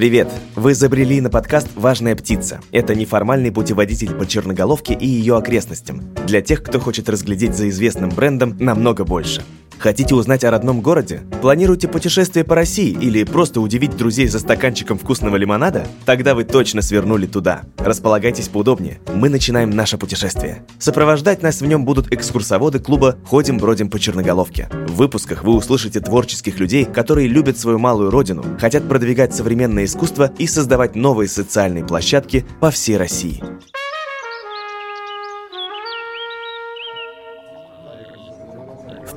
Привет! Вы забрели на подкаст «Важная птица». Это неформальный путеводитель по Черноголовке и ее окрестностям. Для тех, кто хочет разглядеть за известным брендом намного больше. Хотите узнать о родном городе? Планируете путешествие по России или просто удивить друзей за стаканчиком вкусного лимонада? Тогда вы точно свернули туда. Располагайтесь поудобнее. Мы начинаем наше путешествие. Сопровождать нас в нем будут экскурсоводы клуба «Ходим-бродим по Черноголовке». В выпусках вы услышите творческих людей, которые любят свою малую родину, хотят продвигать современное искусство и создавать новые социальные площадки по всей России.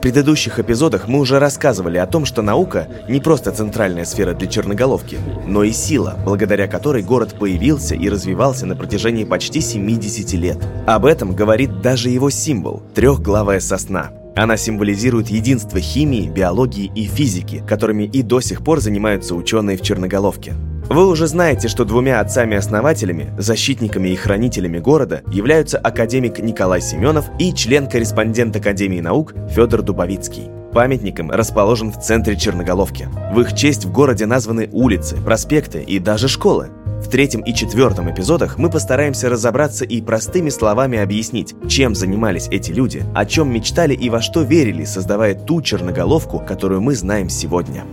Предыдущих эпизодах мы уже рассказывали о том, что наука не просто центральная сфера для черноголовки, но и сила, благодаря которой город появился и развивался на протяжении почти 70 лет. Об этом говорит даже его символ – трехглавая сосна. Она символизирует единство химии, биологии и физики, которыми и до сих пор занимаются ученые в Черноголовке. Вы уже знаете, что двумя отцами-основателями, защитниками и хранителями города являются академик Николай Семенов и член-корреспондент Академии наук Федор Дубовицкий. Памятником расположен в центре Черноголовки. В их честь в городе названы улицы, проспекты и даже школы. В третьем и четвертом эпизодах мы постараемся разобраться и простыми словами объяснить, чем занимались эти люди, о чем мечтали и во что верили, создавая ту черноголовку, которую мы знаем сегодня.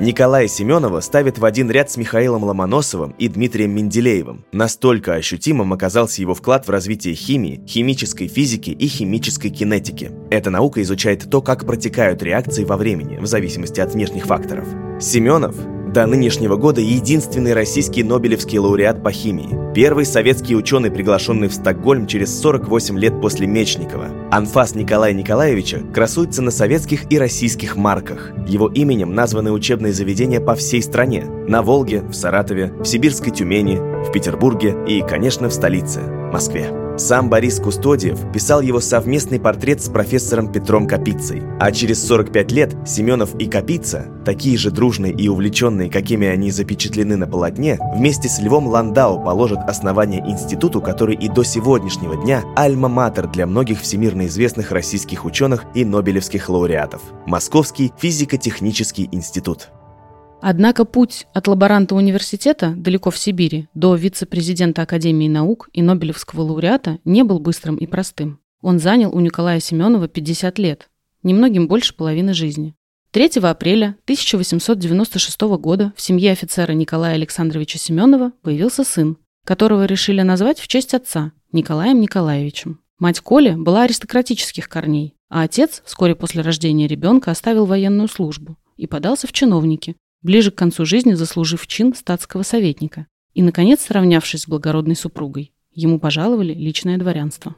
Николая Семенова ставит в один ряд с Михаилом Ломоносовым и Дмитрием Менделеевым. Настолько ощутимым оказался его вклад в развитие химии, химической физики и химической кинетики. Эта наука изучает то, как протекают реакции во времени, в зависимости от внешних факторов. Семенов до нынешнего года единственный российский Нобелевский лауреат по химии. Первый советский ученый, приглашенный в Стокгольм через 48 лет после Мечникова. Анфас Николая Николаевича красуется на советских и российских марках. Его именем названы учебные заведения по всей стране. На Волге, в Саратове, в Сибирской Тюмени, в Петербурге и, конечно, в столице – Москве. Сам Борис Кустодиев писал его совместный портрет с профессором Петром Капицей. А через 45 лет Семенов и Капица, такие же дружные и увлеченные, какими они запечатлены на полотне, вместе с Львом Ландау положат основание институту, который и до сегодняшнего дня альма-матер для многих всемирно известных российских ученых и нобелевских лауреатов – Московский физико-технический институт. Однако путь от лаборанта университета далеко в Сибири до вице-президента Академии наук и Нобелевского лауреата не был быстрым и простым. Он занял у Николая Семенова 50 лет, немногим больше половины жизни. 3 апреля 1896 года в семье офицера Николая Александровича Семенова появился сын, которого решили назвать в честь отца Николаем Николаевичем. Мать Коли была аристократических корней, а отец вскоре после рождения ребенка оставил военную службу и подался в чиновники, ближе к концу жизни заслужив чин статского советника и, наконец, сравнявшись с благородной супругой. Ему пожаловали личное дворянство.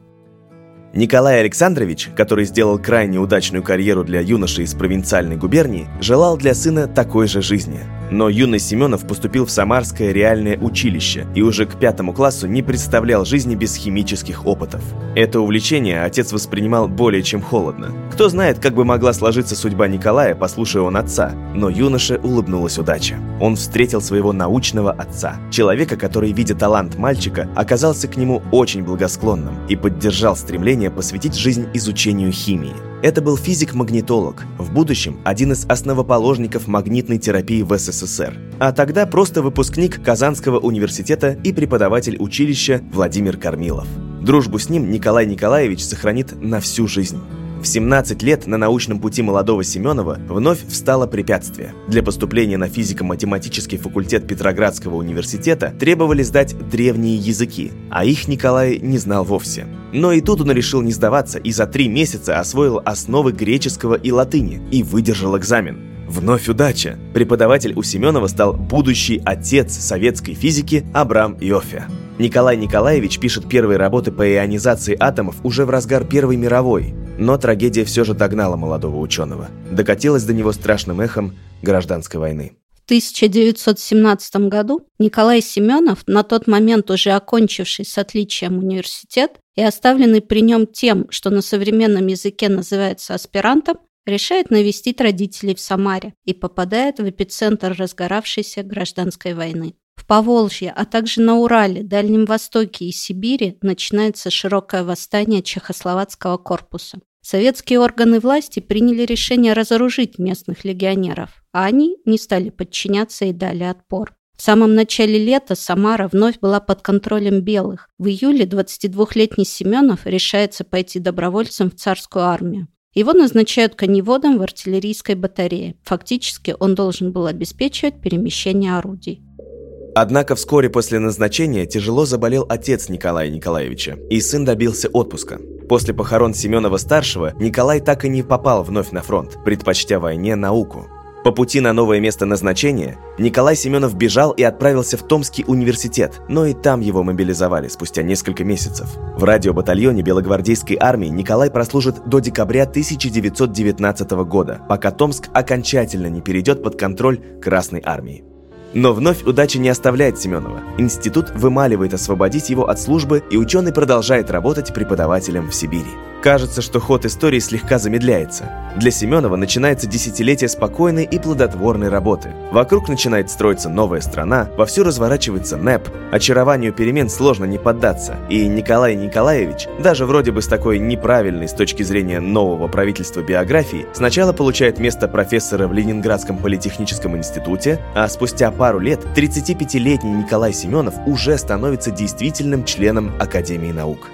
Николай Александрович, который сделал крайне удачную карьеру для юноши из провинциальной губернии, желал для сына такой же жизни – но юный Семенов поступил в Самарское реальное училище и уже к пятому классу не представлял жизни без химических опытов. Это увлечение отец воспринимал более чем холодно. Кто знает, как бы могла сложиться судьба Николая, послушая он отца, но юноше улыбнулась удача. Он встретил своего научного отца, человека, который, видя талант мальчика, оказался к нему очень благосклонным и поддержал стремление посвятить жизнь изучению химии. Это был физик-магнитолог, в будущем один из основоположников магнитной терапии в СССР, а тогда просто выпускник Казанского университета и преподаватель училища Владимир Кормилов. Дружбу с ним Николай Николаевич сохранит на всю жизнь. В 17 лет на научном пути молодого Семенова вновь встало препятствие. Для поступления на физико-математический факультет Петроградского университета требовали сдать древние языки, а их Николай не знал вовсе. Но и тут он решил не сдаваться и за три месяца освоил основы греческого и латыни и выдержал экзамен. Вновь удача! Преподаватель у Семенова стал будущий отец советской физики Абрам Йофе. Николай Николаевич пишет первые работы по ионизации атомов уже в разгар Первой мировой, но трагедия все же догнала молодого ученого. Докатилась до него страшным эхом гражданской войны. В 1917 году Николай Семенов, на тот момент уже окончивший с отличием университет и оставленный при нем тем, что на современном языке называется аспирантом, решает навестить родителей в Самаре и попадает в эпицентр разгоравшейся гражданской войны. В Поволжье, а также на Урале, Дальнем Востоке и Сибири начинается широкое восстание Чехословацкого корпуса. Советские органы власти приняли решение разоружить местных легионеров. а они не стали подчиняться и дали отпор. В самом начале лета Самара вновь была под контролем белых. В июле 22-летний Семенов решается пойти добровольцем в царскую армию. Его назначают коневодом в артиллерийской батарее. Фактически он должен был обеспечивать перемещение орудий. Однако вскоре после назначения тяжело заболел отец Николая Николаевича, и сын добился отпуска. После похорон Семенова-старшего Николай так и не попал вновь на фронт, предпочтя войне науку. По пути на новое место назначения Николай Семенов бежал и отправился в Томский университет, но и там его мобилизовали спустя несколько месяцев. В радиобатальоне Белогвардейской армии Николай прослужит до декабря 1919 года, пока Томск окончательно не перейдет под контроль Красной армии. Но вновь удача не оставляет Семенова. Институт вымаливает освободить его от службы, и ученый продолжает работать преподавателем в Сибири. Кажется, что ход истории слегка замедляется. Для Семенова начинается десятилетие спокойной и плодотворной работы. Вокруг начинает строиться новая страна, вовсю разворачивается НЭП, очарованию перемен сложно не поддаться, и Николай Николаевич, даже вроде бы с такой неправильной с точки зрения нового правительства биографии, сначала получает место профессора в Ленинградском политехническом институте, а спустя пару лет 35-летний Николай Семенов уже становится действительным членом Академии наук.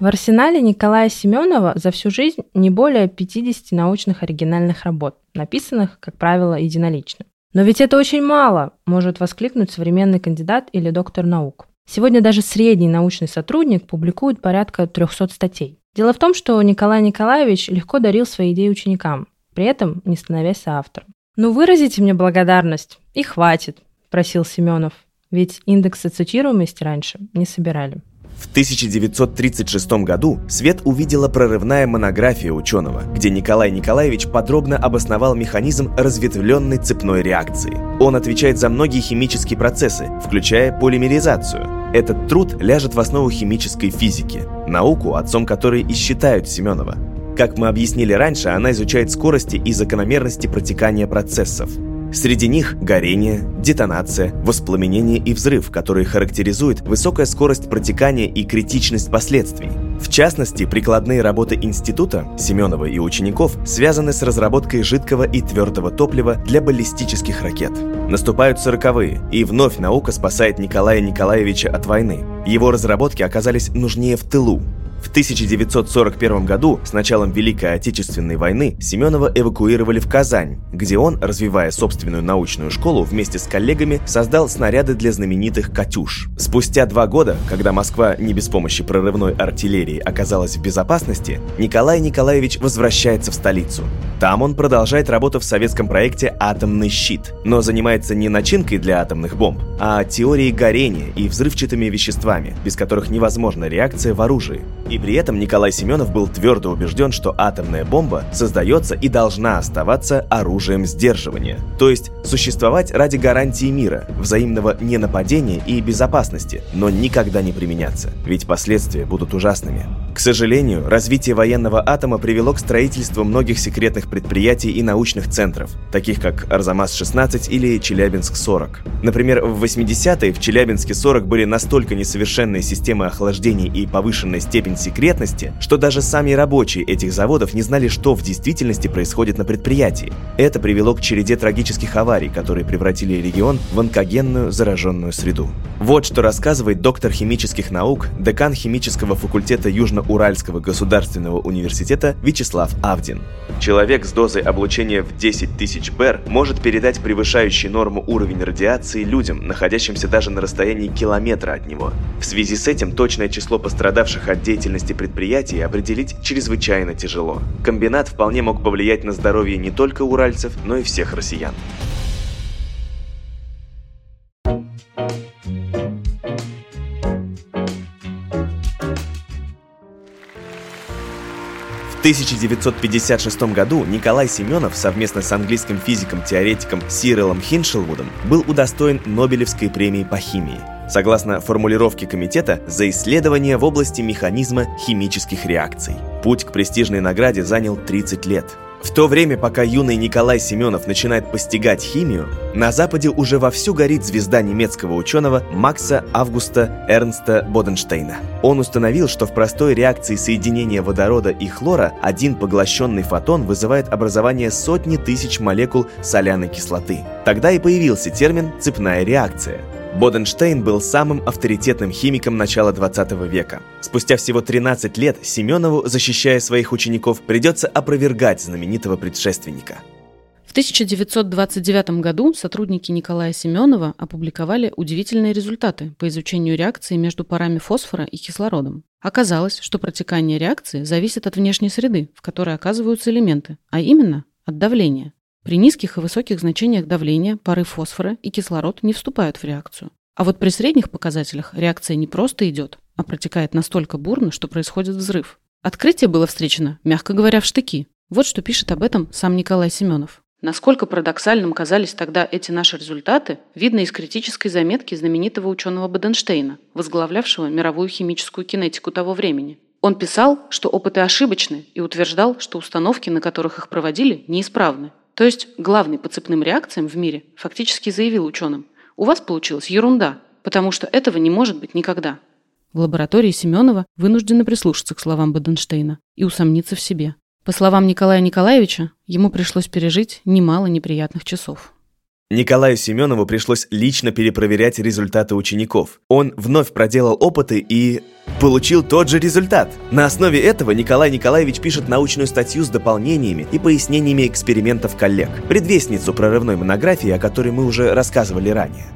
В арсенале Николая Семенова за всю жизнь не более 50 научных оригинальных работ, написанных, как правило, единолично. Но ведь это очень мало, может воскликнуть современный кандидат или доктор наук. Сегодня даже средний научный сотрудник публикует порядка 300 статей. Дело в том, что Николай Николаевич легко дарил свои идеи ученикам, при этом не становясь автором. «Ну, выразите мне благодарность, и хватит», – просил Семенов, ведь индексы цитируемости раньше не собирали. В 1936 году свет увидела прорывная монография ученого, где Николай Николаевич подробно обосновал механизм разветвленной цепной реакции. Он отвечает за многие химические процессы, включая полимеризацию. Этот труд ляжет в основу химической физики, науку, отцом которой и считают Семенова. Как мы объяснили раньше, она изучает скорости и закономерности протекания процессов. Среди них горение, детонация, воспламенение и взрыв, которые характеризуют высокая скорость протекания и критичность последствий. В частности, прикладные работы института Семенова и учеников связаны с разработкой жидкого и твердого топлива для баллистических ракет. Наступают сороковые, и вновь наука спасает Николая Николаевича от войны. Его разработки оказались нужнее в тылу, в 1941 году, с началом Великой Отечественной войны, Семенова эвакуировали в Казань, где он, развивая собственную научную школу, вместе с коллегами создал снаряды для знаменитых «Катюш». Спустя два года, когда Москва не без помощи прорывной артиллерии оказалась в безопасности, Николай Николаевич возвращается в столицу. Там он продолжает работу в советском проекте «Атомный щит», но занимается не начинкой для атомных бомб, а теорией горения и взрывчатыми веществами, без которых невозможна реакция в оружии. И при этом Николай Семенов был твердо убежден, что атомная бомба создается и должна оставаться оружием сдерживания, то есть существовать ради гарантии мира, взаимного ненападения и безопасности, но никогда не применяться, ведь последствия будут ужасными. К сожалению, развитие военного атома привело к строительству многих секретных предприятий и научных центров, таких как Арзамас-16 или Челябинск-40. Например, в 80-е в Челябинске-40 были настолько несовершенные системы охлаждения и повышенная степень секретности, что даже сами рабочие этих заводов не знали, что в действительности происходит на предприятии. Это привело к череде трагических аварий, которые превратили регион в онкогенную зараженную среду. Вот что рассказывает доктор химических наук, декан химического факультета Южно-Уральского государственного университета Вячеслав Авдин. Человек с дозой облучения в 10 тысяч БЭР может передать превышающий норму уровень радиации людям, находящимся даже на расстоянии километра от него. В связи с этим точное число пострадавших от деятельности деятельности предприятия определить чрезвычайно тяжело. Комбинат вполне мог повлиять на здоровье не только уральцев, но и всех россиян. В 1956 году Николай Семенов совместно с английским физиком-теоретиком Сирилом Хиншелвудом был удостоен Нобелевской премии по химии – согласно формулировке комитета, за исследования в области механизма химических реакций. Путь к престижной награде занял 30 лет. В то время, пока юный Николай Семенов начинает постигать химию, на Западе уже вовсю горит звезда немецкого ученого Макса Августа Эрнста Боденштейна. Он установил, что в простой реакции соединения водорода и хлора один поглощенный фотон вызывает образование сотни тысяч молекул соляной кислоты. Тогда и появился термин «цепная реакция», Боденштейн был самым авторитетным химиком начала 20 века. Спустя всего 13 лет Семенову, защищая своих учеников, придется опровергать знаменитого предшественника. В 1929 году сотрудники Николая Семенова опубликовали удивительные результаты по изучению реакции между парами фосфора и кислородом. Оказалось, что протекание реакции зависит от внешней среды, в которой оказываются элементы, а именно от давления. При низких и высоких значениях давления пары фосфора и кислород не вступают в реакцию. А вот при средних показателях реакция не просто идет, а протекает настолько бурно, что происходит взрыв. Открытие было встречено, мягко говоря, в штыки. Вот что пишет об этом сам Николай Семенов. Насколько парадоксальным казались тогда эти наши результаты, видно из критической заметки знаменитого ученого Боденштейна, возглавлявшего мировую химическую кинетику того времени. Он писал, что опыты ошибочны и утверждал, что установки, на которых их проводили, неисправны. То есть главный по цепным реакциям в мире фактически заявил ученым, у вас получилась ерунда, потому что этого не может быть никогда. В лаборатории Семенова вынуждены прислушаться к словам Боденштейна и усомниться в себе. По словам Николая Николаевича, ему пришлось пережить немало неприятных часов. Николаю Семенову пришлось лично перепроверять результаты учеников. Он вновь проделал опыты и получил тот же результат. На основе этого Николай Николаевич пишет научную статью с дополнениями и пояснениями экспериментов коллег, предвестницу прорывной монографии, о которой мы уже рассказывали ранее.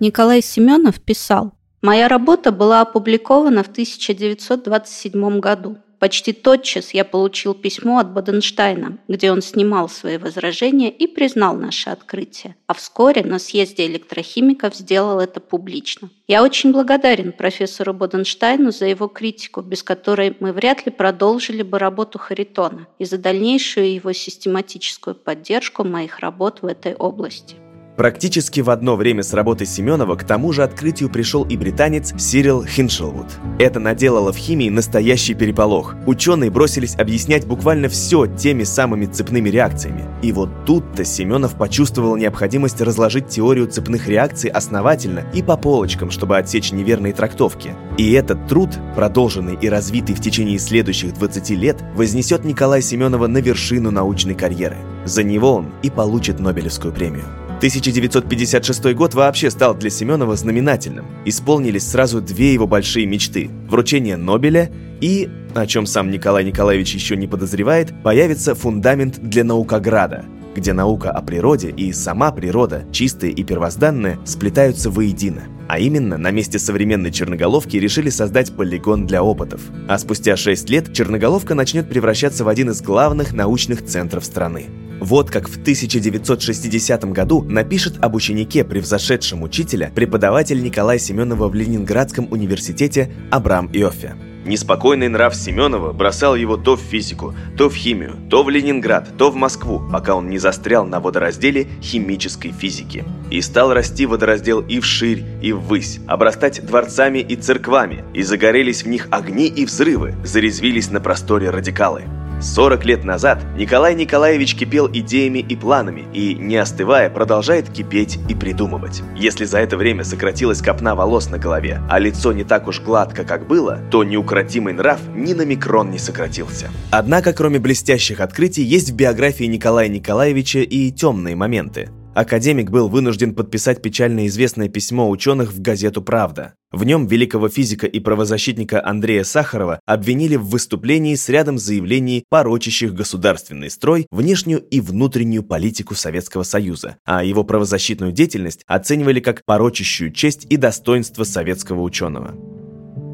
Николай Семенов писал, «Моя работа была опубликована в 1927 году. Почти тотчас я получил письмо от Боденштайна, где он снимал свои возражения и признал наше открытие. А вскоре на съезде электрохимиков сделал это публично. Я очень благодарен профессору Боденштайну за его критику, без которой мы вряд ли продолжили бы работу Харитона и за дальнейшую его систематическую поддержку моих работ в этой области. Практически в одно время с работой Семенова к тому же открытию пришел и британец Сирил Хиншелвуд. Это наделало в химии настоящий переполох. Ученые бросились объяснять буквально все теми самыми цепными реакциями. И вот тут-то Семенов почувствовал необходимость разложить теорию цепных реакций основательно и по полочкам, чтобы отсечь неверные трактовки. И этот труд, продолженный и развитый в течение следующих 20 лет, вознесет Николая Семенова на вершину научной карьеры. За него он и получит Нобелевскую премию. 1956 год вообще стал для Семенова знаменательным. Исполнились сразу две его большие мечты – вручение Нобеля и, о чем сам Николай Николаевич еще не подозревает, появится фундамент для наукограда, где наука о природе и сама природа, чистая и первозданная, сплетаются воедино. А именно, на месте современной черноголовки решили создать полигон для опытов. А спустя 6 лет черноголовка начнет превращаться в один из главных научных центров страны. Вот как в 1960 году напишет об ученике, превзошедшем учителя, преподаватель Николая Семенова в Ленинградском университете Абрам Иоффе. Неспокойный нрав Семенова бросал его то в физику, то в химию, то в Ленинград, то в Москву, пока он не застрял на водоразделе химической физики. И стал расти водораздел и вширь, и ввысь, обрастать дворцами и церквами, и загорелись в них огни и взрывы, зарезвились на просторе радикалы. 40 лет назад Николай Николаевич кипел идеями и планами и, не остывая, продолжает кипеть и придумывать. Если за это время сократилась копна волос на голове, а лицо не так уж гладко, как было, то неукротимый нрав ни на микрон не сократился. Однако, кроме блестящих открытий, есть в биографии Николая Николаевича и темные моменты. Академик был вынужден подписать печально известное письмо ученых в газету «Правда». В нем великого физика и правозащитника Андрея Сахарова обвинили в выступлении с рядом заявлений, порочащих государственный строй, внешнюю и внутреннюю политику Советского Союза, а его правозащитную деятельность оценивали как порочащую честь и достоинство советского ученого.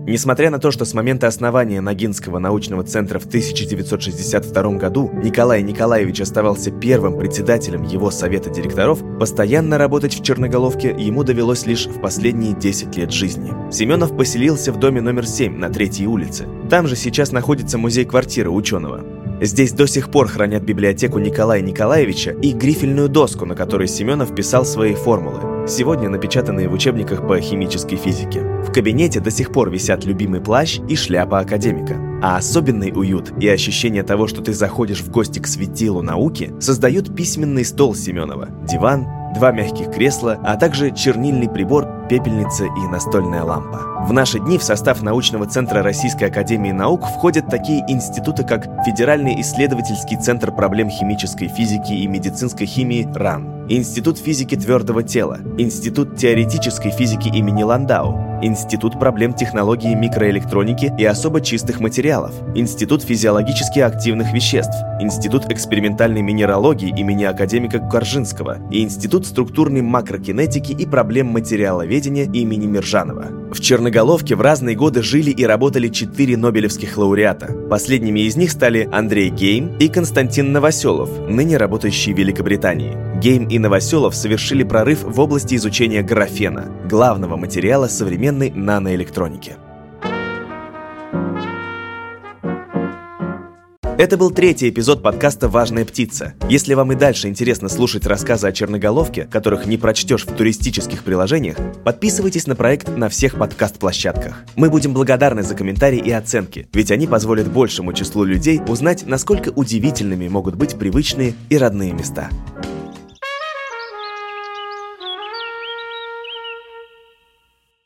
Несмотря на то, что с момента основания Ногинского научного центра в 1962 году Николай Николаевич оставался первым председателем его совета директоров, постоянно работать в Черноголовке ему довелось лишь в последние 10 лет жизни. Семенов поселился в доме номер 7 на Третьей улице. Там же сейчас находится музей-квартира ученого. Здесь до сих пор хранят библиотеку Николая Николаевича и грифельную доску, на которой Семенов писал свои формулы. сегодня напечатанные в учебниках по химической физике. В кабинете до сих пор висят любимый плащ и шляпа академика. А особенный уют и ощущение того, что ты заходишь в гости к светилу науки, создают письменный стол Семенова, диван, два мягких кресла, а также чернильный прибор, пепельница и настольная лампа. В наши дни в состав научного центра Российской Академии Наук входят такие институты, как Федеральный исследовательский центр проблем химической физики и медицинской химии РАН, Институт физики твердого тела, Институт теоретической физики имени Ландау, Институт проблем технологии микроэлектроники и особо чистых материалов, Институт физиологически активных веществ, Институт экспериментальной минералогии имени академика Коржинского и Институт структурной макрокинетики и проблем материаловедения имени Мержанова. В Черноголовке в разные годы жили и работали четыре нобелевских лауреата. Последними из них стали Андрей Гейм и Константин Новоселов, ныне работающие в Великобритании. Гейм и Новоселов совершили прорыв в области изучения графена, главного материала современной наноэлектроники. Это был третий эпизод подкаста «Важная птица». Если вам и дальше интересно слушать рассказы о черноголовке, которых не прочтешь в туристических приложениях, подписывайтесь на проект на всех подкаст-площадках. Мы будем благодарны за комментарии и оценки, ведь они позволят большему числу людей узнать, насколько удивительными могут быть привычные и родные места.